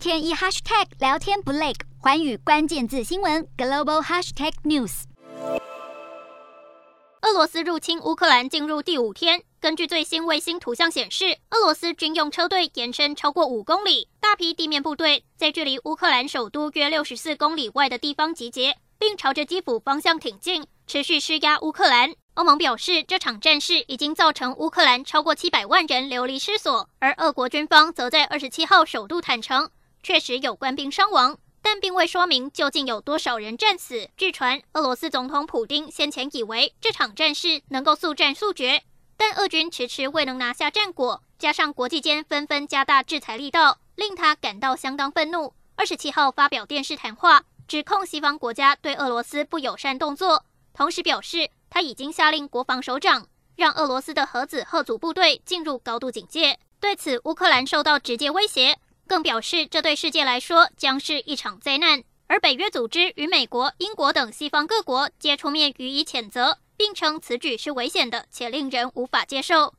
天一 hashtag 聊天不累，寰宇关键字新闻 global hashtag news。俄罗斯入侵乌克兰进入第五天，根据最新卫星图像显示，俄罗斯军用车队延伸超过五公里，大批地面部队在距离乌克兰首都约六十四公里外的地方集结，并朝着基辅方向挺进，持续施压乌克兰。欧盟表示，这场战事已经造成乌克兰超过七百万人流离失所，而俄国军方则在二十七号首度坦承，确实有官兵伤亡，但并未说明究竟有多少人战死。据传，俄罗斯总统普丁先前以为这场战事能够速战速决，但俄军迟迟未能拿下战果，加上国际间纷纷加大制裁力道，令他感到相当愤怒。二十七号发表电视谈话，指控西方国家对俄罗斯不友善动作，同时表示，他已经下令国防首长让俄罗斯的核子吓阻部队进入高度警戒。对此，乌克兰受到直接威胁，更表示这对世界来说将是一场灾难。而北约组织与美国、英国等西方各国皆出面予以谴责，并称此举是危险的且令人无法接受。